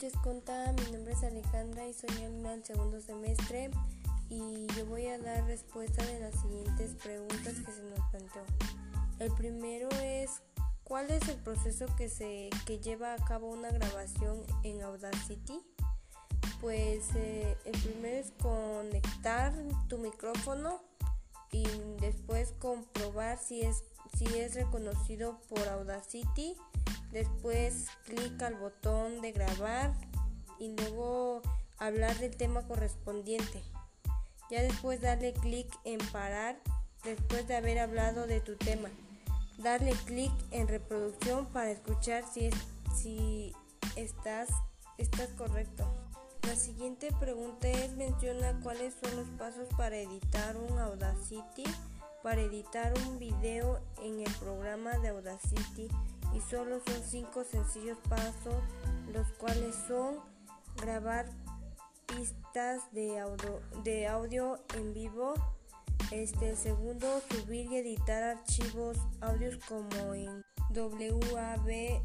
noches, Conta. Mi nombre es Alejandra y soy alumna del segundo semestre y yo voy a dar respuesta de las siguientes preguntas que se nos planteó. El primero es ¿cuál es el proceso que se que lleva a cabo una grabación en Audacity? Pues eh, el primero es conectar tu micrófono y después comprobar si es si es reconocido por Audacity Después clic al botón de grabar y luego hablar del tema correspondiente. Ya después darle clic en parar después de haber hablado de tu tema. Darle clic en reproducción para escuchar si, es, si estás, estás correcto. La siguiente pregunta es menciona cuáles son los pasos para editar un Audacity, para editar un video en el programa de Audacity y solo son cinco sencillos pasos, los cuales son grabar pistas de audio, en vivo, este segundo subir y editar archivos audios como en WAV,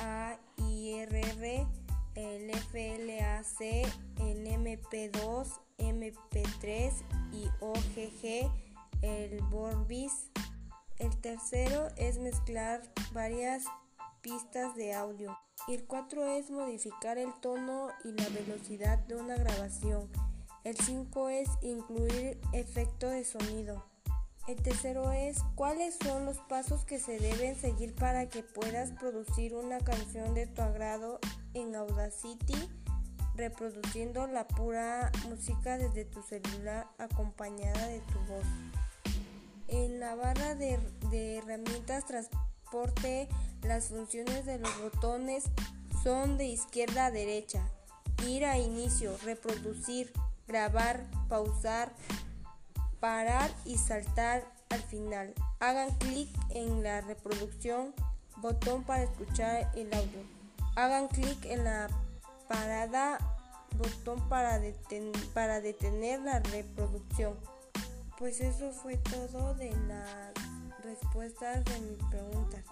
AIRR, el FLAC, el MP2, MP3 y OGG, el Vorbis. El tercero es mezclar varias pistas de audio. El 4 es modificar el tono y la velocidad de una grabación. El 5 es incluir efecto de sonido. El tercero es cuáles son los pasos que se deben seguir para que puedas producir una canción de tu agrado en Audacity, reproduciendo la pura música desde tu celular acompañada de tu voz. Barra de, herramientas transporte las funciones de los botones son de izquierda a derecha. Ir a inicio, reproducir, grabar, pausar, parar y saltar al final. Hagan clic en la reproducción, botón para escuchar el audio. Hagan clic en la parada, botón para, para detener la reproducción. Pues eso fue todo de las respuestas de mis preguntas.